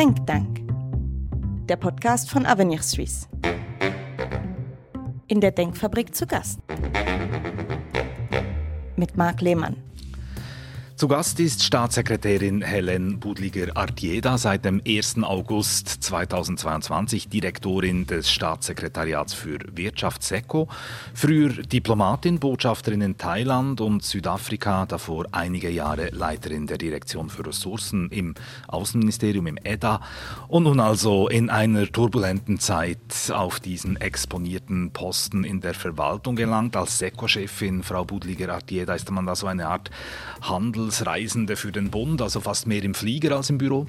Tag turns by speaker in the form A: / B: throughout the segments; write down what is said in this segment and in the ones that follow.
A: Think Tank, der Podcast von Avenir Suisse. In der Denkfabrik zu Gast. Mit Marc Lehmann.
B: Zu Gast ist Staatssekretärin Helen Budliger-Artieda seit dem 1. August 2022 Direktorin des Staatssekretariats für Wirtschaft SECO, früher Diplomatin, Botschafterin in Thailand und Südafrika, davor einige Jahre Leiterin der Direktion für Ressourcen im Außenministerium im EDA und nun also in einer turbulenten Zeit auf diesen exponierten Posten in der Verwaltung gelangt. Als SECO-Chefin, Frau Budliger-Artieda, ist man da so eine Art Handel Handelsreisende für den Bund, also fast mehr im Flieger als im Büro?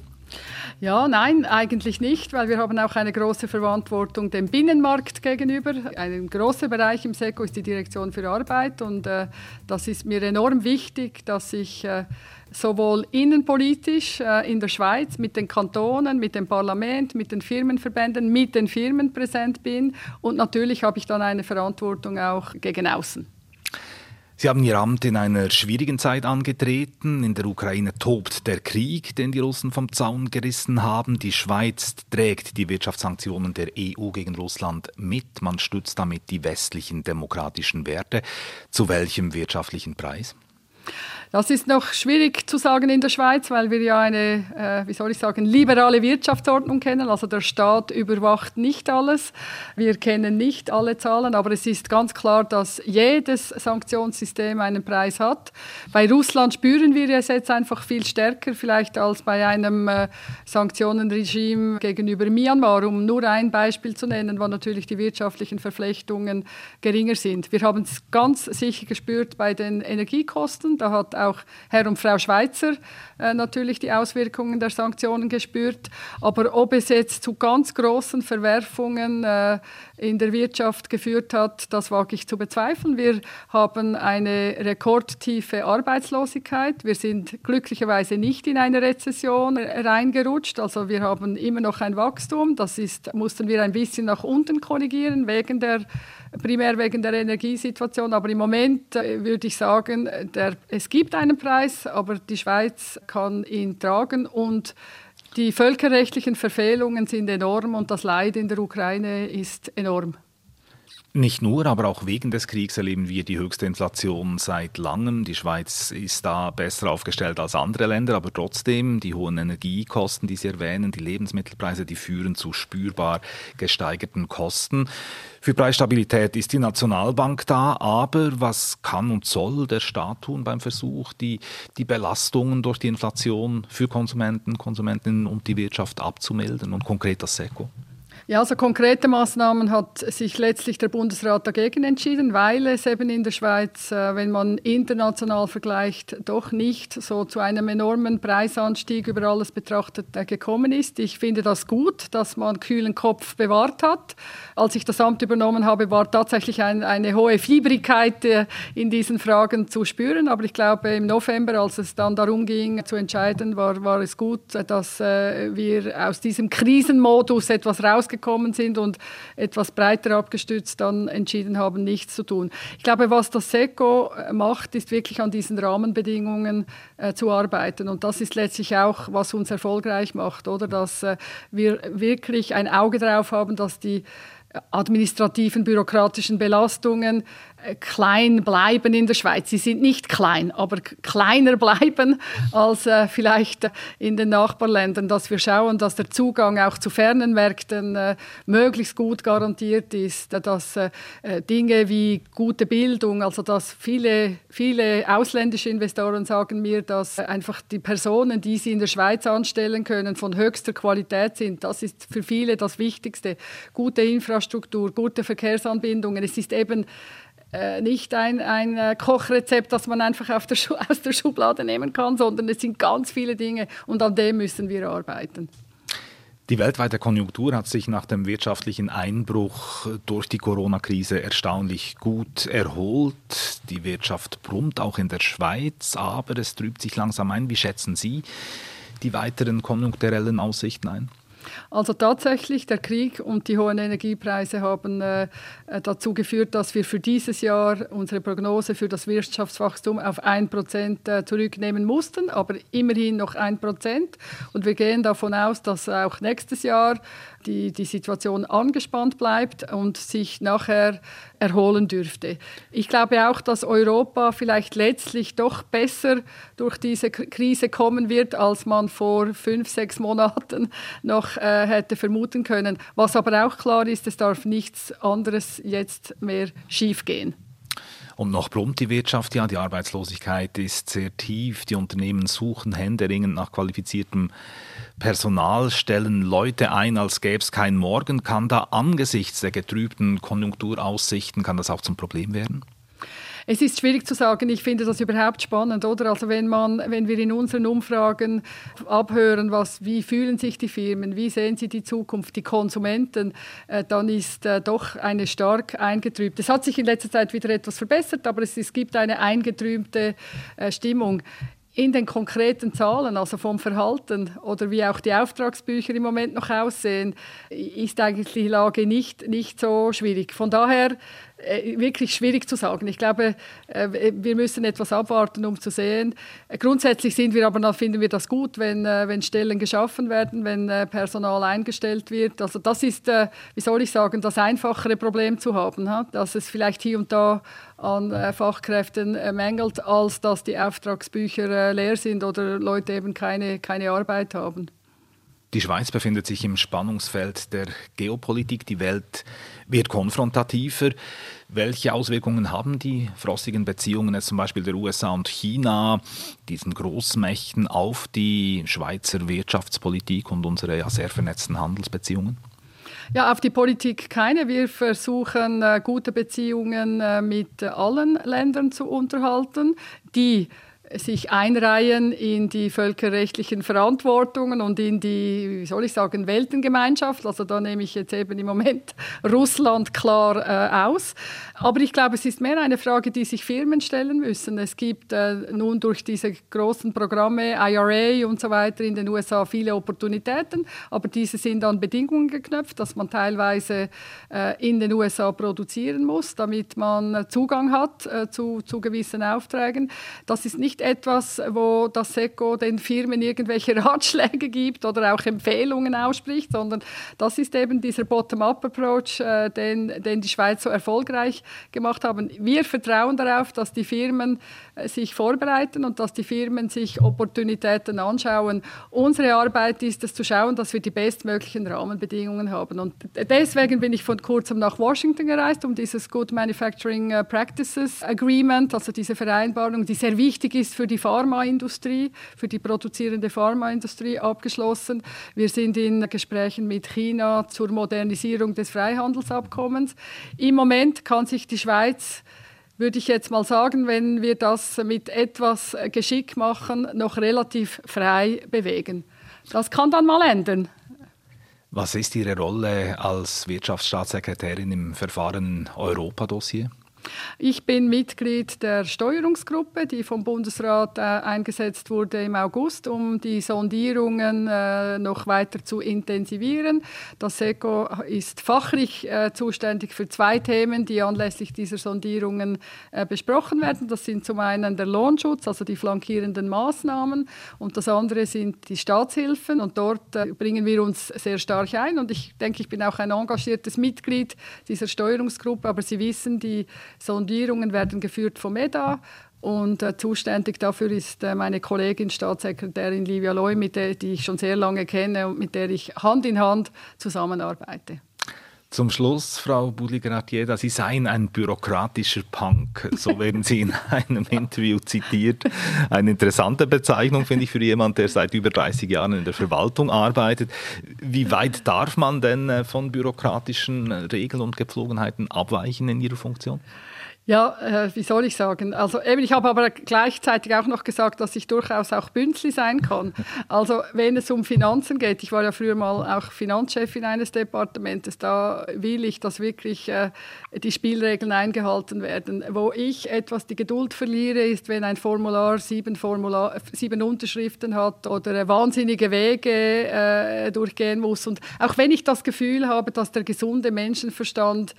C: Ja, nein, eigentlich nicht, weil wir haben auch eine große Verantwortung dem Binnenmarkt gegenüber. Ein großer Bereich im SECO ist die Direktion für Arbeit und äh, das ist mir enorm wichtig, dass ich äh, sowohl innenpolitisch äh, in der Schweiz mit den Kantonen, mit dem Parlament, mit den Firmenverbänden, mit den Firmen präsent bin und natürlich habe ich dann eine Verantwortung auch gegen außen.
B: Sie haben Ihr Amt in einer schwierigen Zeit angetreten. In der Ukraine tobt der Krieg, den die Russen vom Zaun gerissen haben. Die Schweiz trägt die Wirtschaftssanktionen der EU gegen Russland mit. Man stützt damit die westlichen demokratischen Werte. Zu welchem wirtschaftlichen Preis?
C: Das ist noch schwierig zu sagen in der Schweiz, weil wir ja eine, äh, wie soll ich sagen, liberale Wirtschaftsordnung kennen. Also der Staat überwacht nicht alles. Wir kennen nicht alle Zahlen, aber es ist ganz klar, dass jedes Sanktionssystem einen Preis hat. Bei Russland spüren wir es jetzt einfach viel stärker, vielleicht als bei einem äh, Sanktionenregime gegenüber Myanmar, um nur ein Beispiel zu nennen, wo natürlich die wirtschaftlichen Verflechtungen geringer sind. Wir haben es ganz sicher gespürt bei den Energiekosten. Da hat auch Herr und Frau Schweizer äh, natürlich die Auswirkungen der Sanktionen gespürt. Aber ob es jetzt zu ganz großen Verwerfungen äh, in der Wirtschaft geführt hat, das wage ich zu bezweifeln. Wir haben eine rekordtiefe Arbeitslosigkeit. Wir sind glücklicherweise nicht in eine Rezession reingerutscht. Also wir haben immer noch ein Wachstum. Das ist, mussten wir ein bisschen nach unten korrigieren wegen der primär wegen der Energiesituation. Aber im Moment äh, würde ich sagen, der, es gibt einen Preis, aber die Schweiz kann ihn tragen und die völkerrechtlichen Verfehlungen sind enorm und das Leid in der Ukraine ist enorm.
B: Nicht nur, aber auch wegen des Kriegs erleben wir die höchste Inflation seit langem. Die Schweiz ist da besser aufgestellt als andere Länder, aber trotzdem die hohen Energiekosten, die Sie erwähnen, die Lebensmittelpreise, die führen zu spürbar gesteigerten Kosten. Für Preisstabilität ist die Nationalbank da, aber was kann und soll der Staat tun beim Versuch, die, die Belastungen durch die Inflation für Konsumenten, Konsumentinnen und die Wirtschaft abzumildern und konkret das SECO?
C: Ja, also konkrete Maßnahmen hat sich letztlich der Bundesrat dagegen entschieden, weil es eben in der Schweiz, äh, wenn man international vergleicht, doch nicht so zu einem enormen Preisanstieg über alles betrachtet äh, gekommen ist. Ich finde das gut, dass man kühlen Kopf bewahrt hat. Als ich das Amt übernommen habe, war tatsächlich ein, eine hohe Fiebrigkeit äh, in diesen Fragen zu spüren. Aber ich glaube, im November, als es dann darum ging zu entscheiden, war, war es gut, dass wir aus diesem Krisenmodus etwas rausgekommen gekommen sind und etwas breiter abgestützt dann entschieden haben, nichts zu tun. Ich glaube, was das SECO äh, macht, ist wirklich an diesen Rahmenbedingungen äh, zu arbeiten. Und das ist letztlich auch, was uns erfolgreich macht, oder? Dass äh, wir wirklich ein Auge darauf haben, dass die administrativen, bürokratischen Belastungen äh, klein bleiben in der Schweiz. Sie sind nicht klein, aber kleiner bleiben als äh, vielleicht in den Nachbarländern, dass wir schauen, dass der Zugang auch zu fernen Märkten äh, möglichst gut garantiert ist, dass äh, Dinge wie gute Bildung, also dass viele, viele ausländische Investoren sagen mir, dass einfach die Personen, die sie in der Schweiz anstellen können, von höchster Qualität sind. Das ist für viele das Wichtigste. Gute Infrastruktur, gute Verkehrsanbindungen. Es ist eben äh, nicht ein, ein äh, Kochrezept, das man einfach der aus der Schublade nehmen kann, sondern es sind ganz viele Dinge und an dem müssen wir arbeiten.
B: Die weltweite Konjunktur hat sich nach dem wirtschaftlichen Einbruch durch die Corona-Krise erstaunlich gut erholt. Die Wirtschaft brummt auch in der Schweiz, aber es trübt sich langsam ein. Wie schätzen Sie die weiteren konjunkturellen Aussichten ein?
C: Also tatsächlich, der Krieg und die hohen Energiepreise haben äh, dazu geführt, dass wir für dieses Jahr unsere Prognose für das Wirtschaftswachstum auf 1% äh, zurücknehmen mussten, aber immerhin noch 1%. Und wir gehen davon aus, dass auch nächstes Jahr die, die Situation angespannt bleibt und sich nachher erholen dürfte. Ich glaube auch, dass Europa vielleicht letztlich doch besser durch diese Krise kommen wird, als man vor fünf, sechs Monaten noch äh, hätte vermuten können. Was aber auch klar ist, es darf nichts anderes jetzt mehr schiefgehen.
B: Und noch brummt die Wirtschaft ja, die Arbeitslosigkeit ist sehr tief, die Unternehmen suchen händeringend nach qualifiziertem Personal, stellen Leute ein, als gäbe es keinen Morgen. Kann da angesichts der getrübten Konjunkturaussichten, kann das auch zum Problem werden?
C: Es ist schwierig zu sagen. Ich finde das überhaupt spannend, oder? Also wenn man, wenn wir in unseren Umfragen abhören, was, wie fühlen sich die Firmen, wie sehen sie die Zukunft, die Konsumenten, äh, dann ist äh, doch eine stark eingetrübte. Es hat sich in letzter Zeit wieder etwas verbessert, aber es, es gibt eine eingetrübte äh, Stimmung in den konkreten Zahlen, also vom Verhalten oder wie auch die Auftragsbücher im Moment noch aussehen, ist eigentlich die Lage nicht, nicht so schwierig. Von daher wirklich schwierig zu sagen. Ich glaube, äh, wir müssen etwas abwarten, um zu sehen. Grundsätzlich sind wir aber, finden wir das gut, wenn, äh, wenn Stellen geschaffen werden, wenn Personal eingestellt wird. Also das ist, wie soll ich sagen, das einfachere Problem zu haben, dass es vielleicht hier und da an Fachkräften mängelt, als dass die Auftragsbücher leer sind oder Leute eben keine, keine Arbeit haben.
B: Die Schweiz befindet sich im Spannungsfeld der Geopolitik. Die Welt wird konfrontativer. Welche Auswirkungen haben die frostigen Beziehungen jetzt zum Beispiel der USA und China, diesen Großmächten, auf die Schweizer Wirtschaftspolitik und unsere ja sehr vernetzten Handelsbeziehungen?
C: Ja, auf die Politik keine. Wir versuchen, äh, gute Beziehungen äh, mit allen Ländern zu unterhalten, die sich einreihen in die völkerrechtlichen Verantwortungen und in die, wie soll ich sagen, Weltengemeinschaft. Also da nehme ich jetzt eben im Moment Russland klar äh, aus. Aber ich glaube, es ist mehr eine Frage, die sich Firmen stellen müssen. Es gibt äh, nun durch diese großen Programme, IRA und so weiter in den USA viele Opportunitäten, aber diese sind an Bedingungen geknüpft, dass man teilweise äh, in den USA produzieren muss, damit man Zugang hat äh, zu, zu gewissen Aufträgen. Das ist nicht etwas, wo das SECO den Firmen irgendwelche Ratschläge gibt oder auch Empfehlungen ausspricht, sondern das ist eben dieser Bottom-up-Approach, äh, den, den die Schweiz so erfolgreich gemacht haben. Wir vertrauen darauf, dass die Firmen äh, sich vorbereiten und dass die Firmen sich Opportunitäten anschauen. Unsere Arbeit ist es zu schauen, dass wir die bestmöglichen Rahmenbedingungen haben. Und deswegen bin ich von kurzem nach Washington gereist, um dieses Good Manufacturing äh, Practices Agreement, also diese Vereinbarung, die sehr wichtig ist für die Pharmaindustrie, für die produzierende Pharmaindustrie, abgeschlossen. Wir sind in Gesprächen mit China zur Modernisierung des Freihandelsabkommens. Im Moment kann sich die Schweiz würde ich jetzt mal sagen, wenn wir das mit etwas Geschick machen, noch relativ frei bewegen. Das kann dann mal ändern.
B: Was ist Ihre Rolle als Wirtschaftsstaatssekretärin im Verfahren Europa-Dossier?
C: Ich bin Mitglied der Steuerungsgruppe, die vom Bundesrat äh, eingesetzt wurde im August, um die Sondierungen äh, noch weiter zu intensivieren. Das SECO ist fachlich äh, zuständig für zwei Themen, die anlässlich dieser Sondierungen äh, besprochen werden. Das sind zum einen der Lohnschutz, also die flankierenden Maßnahmen, und das andere sind die Staatshilfen. Und dort äh, bringen wir uns sehr stark ein. Und ich denke, ich bin auch ein engagiertes Mitglied dieser Steuerungsgruppe. Aber Sie wissen, die Sondierungen werden geführt vom EDA und äh, zuständig dafür ist äh, meine Kollegin Staatssekretärin Livia Loy, mit der die ich schon sehr lange kenne und mit der ich Hand in Hand zusammenarbeite.
B: Zum Schluss, Frau Budliger-Artieda, Sie seien ein bürokratischer Punk. So werden Sie in einem Interview zitiert. Eine interessante Bezeichnung, finde ich, für jemanden, der seit über 30 Jahren in der Verwaltung arbeitet. Wie weit darf man denn äh, von bürokratischen Regeln und Gepflogenheiten abweichen in Ihrer Funktion?
C: Ja, äh, wie soll ich sagen? Also eben, ich habe aber gleichzeitig auch noch gesagt, dass ich durchaus auch Bünzli sein kann. Also wenn es um Finanzen geht, ich war ja früher mal auch Finanzchefin eines Departements, da will ich, dass wirklich äh, die Spielregeln eingehalten werden. Wo ich etwas die Geduld verliere, ist, wenn ein Formular sieben, Formular, sieben Unterschriften hat oder wahnsinnige Wege äh, durchgehen muss. Und auch wenn ich das Gefühl habe, dass der gesunde Menschenverstand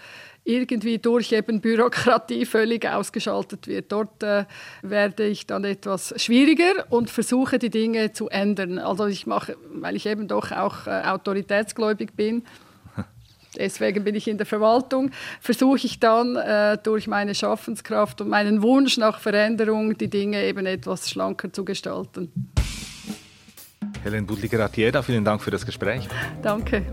C: irgendwie durch eben Bürokratie völlig ausgeschaltet wird. Dort äh, werde ich dann etwas schwieriger und versuche die Dinge zu ändern. Also ich mache, weil ich eben doch auch äh, autoritätsgläubig bin, deswegen bin ich in der Verwaltung, versuche ich dann äh, durch meine Schaffenskraft und meinen Wunsch nach Veränderung die Dinge eben etwas schlanker zu gestalten.
B: Helen Budliger-Atieda, vielen Dank für das Gespräch.
C: Danke.